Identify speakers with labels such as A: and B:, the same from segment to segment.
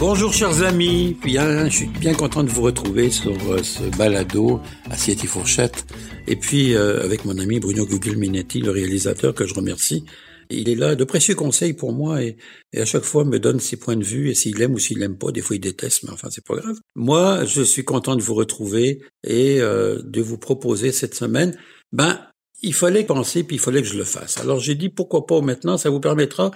A: Bonjour chers amis, bien, je suis bien content de vous retrouver sur euh, ce balado Assiette et Fourchette. Et puis euh, avec mon ami Bruno Guglielminetti, le réalisateur que je remercie. Il est là, de précieux conseils pour moi et, à chaque fois me donne ses points de vue et s'il aime ou s'il aime pas. Des fois il déteste, mais enfin c'est pas grave. Moi, je suis content de vous retrouver et euh, de vous proposer cette semaine. Ben, il fallait penser puis il fallait que je le fasse. Alors j'ai dit pourquoi pas maintenant, ça vous permettra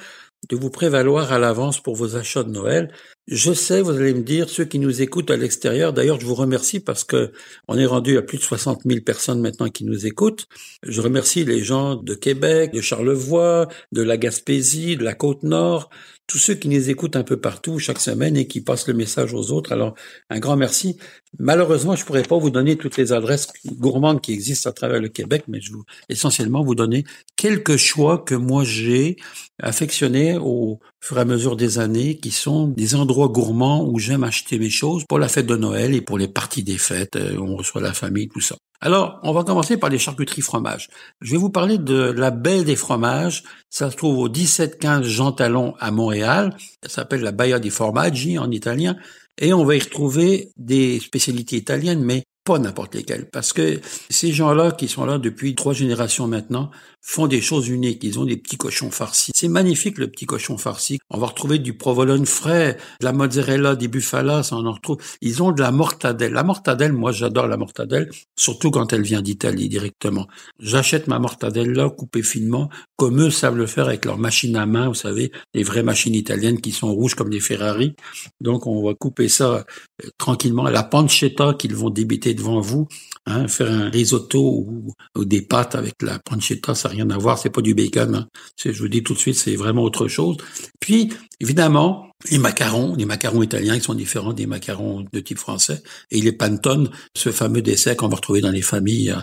A: de vous prévaloir à l'avance pour vos achats de Noël. Je sais, vous allez me dire, ceux qui nous écoutent à l'extérieur, d'ailleurs, je vous remercie parce que on est rendu à plus de 60 000 personnes maintenant qui nous écoutent. Je remercie les gens de Québec, de Charlevoix, de la Gaspésie, de la Côte-Nord, tous ceux qui nous écoutent un peu partout chaque semaine et qui passent le message aux autres. Alors, un grand merci. Malheureusement, je pourrais pas vous donner toutes les adresses gourmandes qui existent à travers le Québec, mais je vous essentiellement vous donner quelques choix que moi j'ai affectionnés au fur et à mesure des années, qui sont des endroits gourmands où j'aime acheter mes choses pour la fête de Noël et pour les parties des fêtes, euh, on reçoit la famille, tout ça. Alors, on va commencer par les charcuteries fromages. Je vais vous parler de la baie des fromages. Ça se trouve au 1715 Jean Talon à Montréal. Ça s'appelle la Baia di Formaggi en italien. Et on va y retrouver des spécialités italiennes, mais pas n'importe lesquelles. Parce que ces gens-là, qui sont là depuis trois générations maintenant, font des choses uniques. Ils ont des petits cochons farcis. C'est magnifique le petit cochon farci. On va retrouver du provolone frais, de la mozzarella, des buffalas, on en retrouve. Ils ont de la mortadelle. La mortadelle, moi j'adore la mortadelle, surtout quand elle vient d'Italie directement. J'achète ma mortadelle là, coupée finement, comme eux savent le faire avec leur machine à main, vous savez, les vraies machines italiennes qui sont rouges comme des Ferrari. Donc on va couper ça euh, tranquillement. La pancetta qu'ils vont débiter devant vous, hein, faire un risotto ou, des pâtes avec la pancetta, ça rien à voir, c'est pas du bacon. Hein. Je vous dis tout de suite, c'est vraiment autre chose. Puis, évidemment, les macarons, les macarons italiens qui sont différents des macarons de type français, et les pantones, ce fameux dessert qu'on va retrouver dans les familles euh,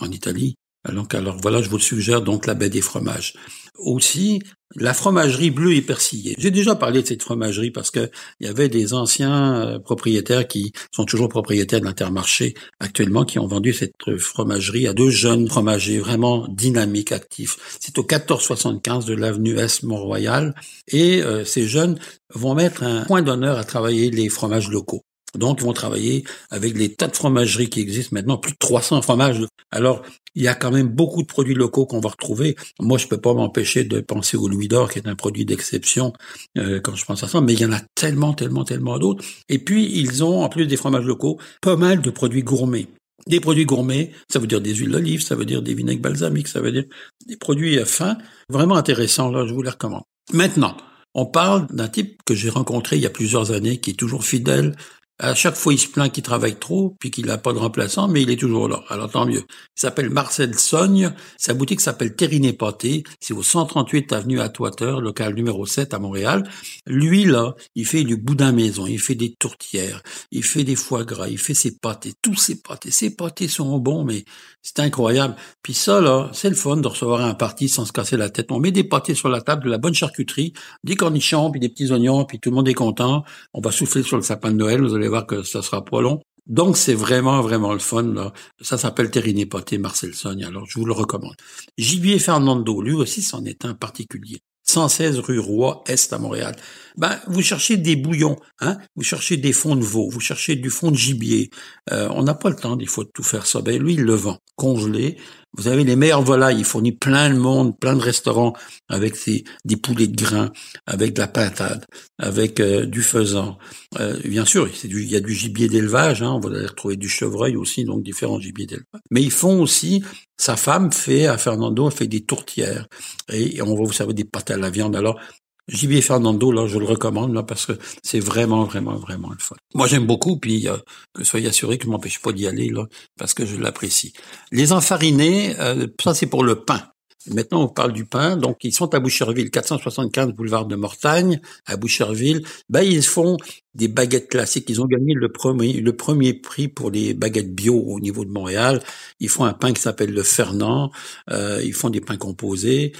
A: en Italie. Donc, alors voilà, je vous suggère donc la baie des fromages. Aussi, la fromagerie bleue et persillée. J'ai déjà parlé de cette fromagerie parce que il y avait des anciens euh, propriétaires qui sont toujours propriétaires de l'Intermarché actuellement qui ont vendu cette fromagerie à deux jeunes fromagers vraiment dynamiques, actifs. C'est au 1475 de l'avenue S Mont-Royal et euh, ces jeunes vont mettre un point d'honneur à travailler les fromages locaux. Donc, ils vont travailler avec les tas de fromageries qui existent maintenant, plus de 300 fromages. Alors, il y a quand même beaucoup de produits locaux qu'on va retrouver. Moi, je peux pas m'empêcher de penser au Louis d'Or, qui est un produit d'exception euh, quand je pense à ça, mais il y en a tellement, tellement, tellement d'autres. Et puis, ils ont, en plus des fromages locaux, pas mal de produits gourmets. Des produits gourmets, ça veut dire des huiles d'olive, ça veut dire des vinaigres balsamiques, ça veut dire des produits fins, vraiment intéressants, là, je vous les recommande. Maintenant, on parle d'un type que j'ai rencontré il y a plusieurs années, qui est toujours fidèle à chaque fois, il se plaint qu'il travaille trop, puis qu'il n'a pas de remplaçant, mais il est toujours là. Alors tant mieux. Il s'appelle Marcel Sogne. Sa boutique s'appelle Terriné Pâté. C'est au 138 avenue Atwater, local numéro 7 à Montréal. Lui, là, il fait du boudin maison, il fait des tourtières, il fait des foie gras, il fait ses pâtés, tous ses pâtés. Ses pâtés sont bons, mais c'est incroyable. Puis ça, là, c'est le fun de recevoir un parti sans se casser la tête. On met des pâtés sur la table, de la bonne charcuterie, des cornichons, puis des petits oignons, puis tout le monde est content. On va souffler sur le sapin de Noël, que ça sera pas long. Donc, c'est vraiment, vraiment le fun. Là. Ça s'appelle Terriné Poté, Marcel Sogne, alors je vous le recommande. Gibier Fernando, lui aussi, c'en est un particulier. 116 rue Roi Est à Montréal. Ben, vous cherchez des bouillons, hein, vous cherchez des fonds de veau, vous cherchez du fond de gibier. Euh, on n'a pas le temps fois de tout faire ça. Ben lui, il le vend congelé. Vous avez les meilleures volailles. Il fournit plein de monde, plein de restaurants avec des poulets de grains, avec de la pintade, avec euh, du faisan. Euh, bien sûr, il y a du gibier d'élevage. Hein, on va retrouver du chevreuil aussi, donc différents gibiers d'élevage. Mais ils font aussi. Sa femme fait à Fernando, elle fait des tourtières et on va vous servir des pâtes à la viande. Alors Gibier Fernando, là, je le recommande, là, parce que c'est vraiment, vraiment, vraiment le fun. Moi, j'aime beaucoup, puis euh, que soyez assurés que je m'empêche pas d'y aller, là, parce que je l'apprécie. Les enfarinés, euh, ça, c'est pour le pain. Maintenant, on parle du pain. Donc, ils sont à Boucherville, 475 boulevard de Mortagne, à Boucherville. Ben, ils font des baguettes classiques. Ils ont gagné le premier, le premier prix pour les baguettes bio au niveau de Montréal. Ils font un pain qui s'appelle le Fernand. Euh, ils font des pains composés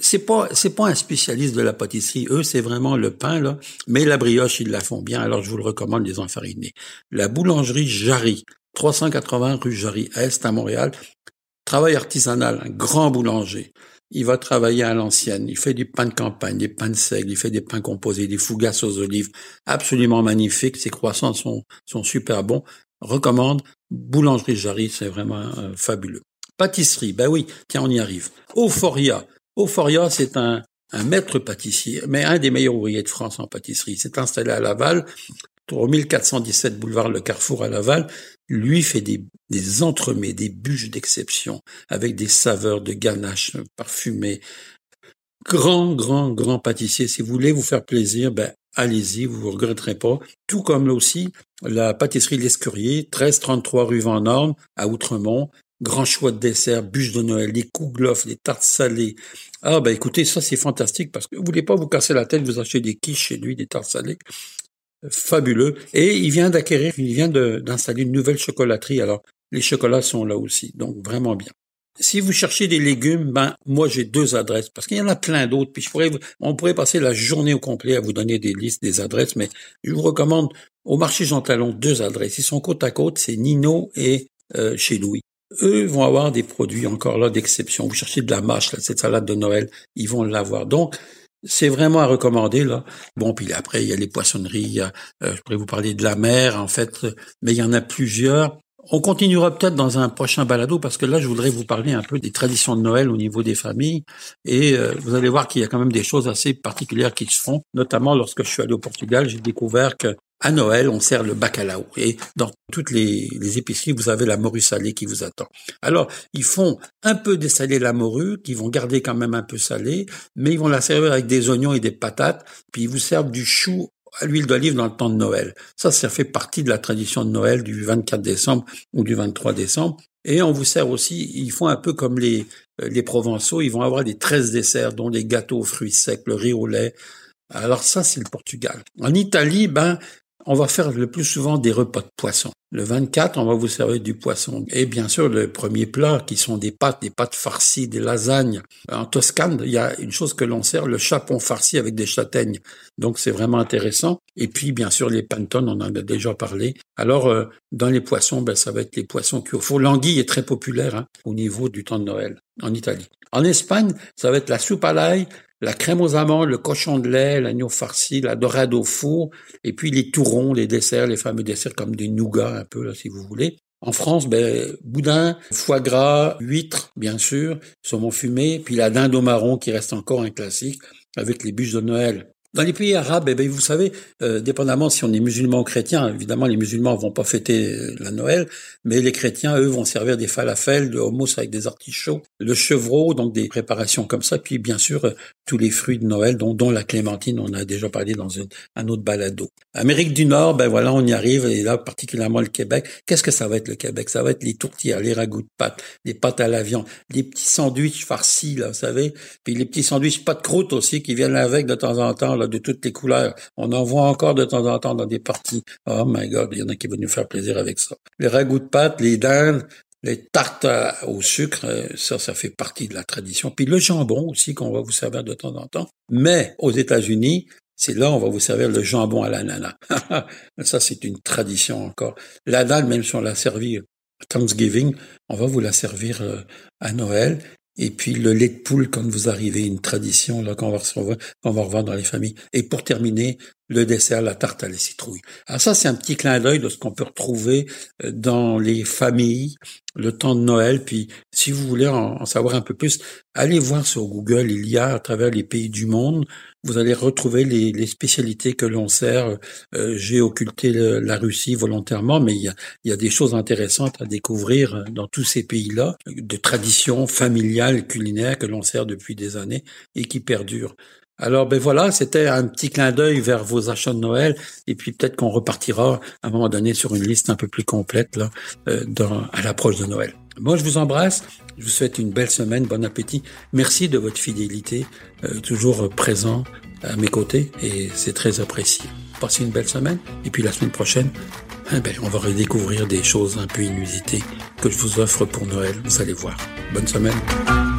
A: c'est pas c'est pas un spécialiste de la pâtisserie. Eux, c'est vraiment le pain là, mais la brioche ils la font bien. Alors je vous le recommande les enfarinés. La boulangerie Jarry, 380 rue Jarry Est à Montréal. Travail artisanal, un grand boulanger. il va travailler à l'ancienne. Il fait du pain de campagne, des pains de seigle, il fait des pains composés, des fougasses aux olives, absolument magnifiques. Ses croissants sont, sont super bons. Recommande Boulangerie Jarry, c'est vraiment euh, fabuleux. Pâtisserie, ben oui, tiens, on y arrive. Euphoria. Euphoria, c'est un, un maître pâtissier, mais un des meilleurs ouvriers de France en pâtisserie. Il s'est installé à Laval, au 1417 boulevard Le Carrefour à Laval. Lui fait des, des entremets, des bûches d'exception, avec des saveurs de ganache parfumées. Grand, grand, grand pâtissier. Si vous voulez vous faire plaisir, ben, allez-y, vous ne regretterez pas. Tout comme là aussi, la pâtisserie L'Escurier, 1333 rue Vendôme, à Outremont. Grand choix de desserts, bûches de Noël, des kouglof, des tartes salées. Ah, ben écoutez, ça c'est fantastique parce que vous voulez pas vous casser la tête, vous achetez des quiches chez lui, des tartes salées. Fabuleux. Et il vient d'acquérir, il vient d'installer une nouvelle chocolaterie. Alors, les chocolats sont là aussi. Donc, vraiment bien. Si vous cherchez des légumes, ben moi j'ai deux adresses parce qu'il y en a plein d'autres. Puis on pourrait passer la journée au complet à vous donner des listes, des adresses, mais je vous recommande au marché Jean Talon deux adresses. Ils sont côte à côte, c'est Nino et euh, chez Louis. Eux vont avoir des produits encore là d'exception. Vous cherchez de la mâche, là, cette salade de Noël, ils vont l'avoir. Donc c'est vraiment à recommander là. Bon, puis après il y a les poissonneries, euh, je pourrais vous parler de la mer en fait, mais il y en a plusieurs. On continuera peut-être dans un prochain balado parce que là, je voudrais vous parler un peu des traditions de Noël au niveau des familles. Et euh, vous allez voir qu'il y a quand même des choses assez particulières qui se font. Notamment lorsque je suis allé au Portugal, j'ai découvert que à Noël, on sert le bacalao. Et dans toutes les, les, épiceries, vous avez la morue salée qui vous attend. Alors, ils font un peu dessaler la morue, qui vont garder quand même un peu salée, mais ils vont la servir avec des oignons et des patates, puis ils vous servent du chou à l'huile d'olive dans le temps de Noël. Ça, ça fait partie de la tradition de Noël du 24 décembre ou du 23 décembre. Et on vous sert aussi, ils font un peu comme les, euh, les Provençaux, ils vont avoir des 13 desserts, dont les gâteaux aux fruits secs, le riz au lait. Alors ça, c'est le Portugal. En Italie, ben, on va faire le plus souvent des repas de poisson. Le 24, on va vous servir du poisson. Et bien sûr, le premier plat, qui sont des pâtes, des pâtes farcies, des lasagnes. En Toscane, il y a une chose que l'on sert, le chapon farci avec des châtaignes. Donc, c'est vraiment intéressant. Et puis, bien sûr, les pantones, on en a déjà parlé. Alors, euh, dans les poissons, ben, ça va être les poissons cuits au four. L'anguille est très populaire hein, au niveau du temps de Noël en Italie. En Espagne, ça va être la soupe à l'ail, la crème aux amandes, le cochon de lait, l'agneau farci, la dorade au four, et puis les tourons, les desserts, les fameux desserts comme des nougats un peu là si vous voulez. En France, ben, boudin, foie gras, huîtres, bien sûr, saumon fumé, puis la dinde au marron qui reste encore un classique, avec les bûches de Noël. Dans les pays arabes, eh bien, vous savez, euh, dépendamment si on est musulman ou chrétien, évidemment les musulmans vont pas fêter euh, la Noël, mais les chrétiens, eux, vont servir des falafels, de hummus avec des artichauts, le chevreau, donc des préparations comme ça, puis bien sûr euh, tous les fruits de Noël, dont, dont la clémentine, on a déjà parlé dans un autre balado. Amérique du Nord, ben voilà, on y arrive, et là particulièrement le Québec. Qu'est-ce que ça va être le Québec? Ça va être les tourtières, les ragoûts de pâtes, les pâtes à la viande, les petits sandwichs farcis, là, vous savez, puis les petits sandwichs pas de croûte aussi qui viennent avec de temps en temps de toutes les couleurs. On en voit encore de temps en temps dans des parties. Oh my God, il y en a qui vont nous faire plaisir avec ça. Les ragoûts de pâtes, les dindes, les tartes au sucre, euh, ça, ça fait partie de la tradition. Puis le jambon aussi qu'on va vous servir de temps en temps. Mais aux États-Unis, c'est là on va vous servir le jambon à l'ananas. ça, c'est une tradition encore. La dalle, même si on l'a servi Thanksgiving, on va vous la servir euh, à Noël. Et puis le lait de poule quand vous arrivez, une tradition là qu'on va qu'on va revoir dans les familles. Et pour terminer, le dessert, la tarte à la citrouille. Alors ça, c'est un petit clin d'œil de ce qu'on peut retrouver euh, dans les familles, le temps de Noël. Puis, si vous voulez en, savoir un peu plus, allez voir sur Google. Il y a à travers les pays du monde, vous allez retrouver les, spécialités que l'on sert. Euh, j'ai occulté la Russie volontairement, mais il y, a, il y a des choses intéressantes à découvrir euh, dans tous ces pays-là, de traditions familiales culinaires que l'on sert depuis des années et qui perdurent. Alors ben voilà, c'était un petit clin d'œil vers vos achats de Noël et puis peut-être qu'on repartira à un moment donné sur une liste un peu plus complète là, euh, dans, à l'approche de Noël. Moi, je vous embrasse. Je vous souhaite une belle semaine, bon appétit. Merci de votre fidélité, euh, toujours présent à mes côtés et c'est très apprécié. Passez une belle semaine et puis la semaine prochaine, eh ben, on va redécouvrir des choses un peu inusitées que je vous offre pour Noël. Vous allez voir. Bonne semaine.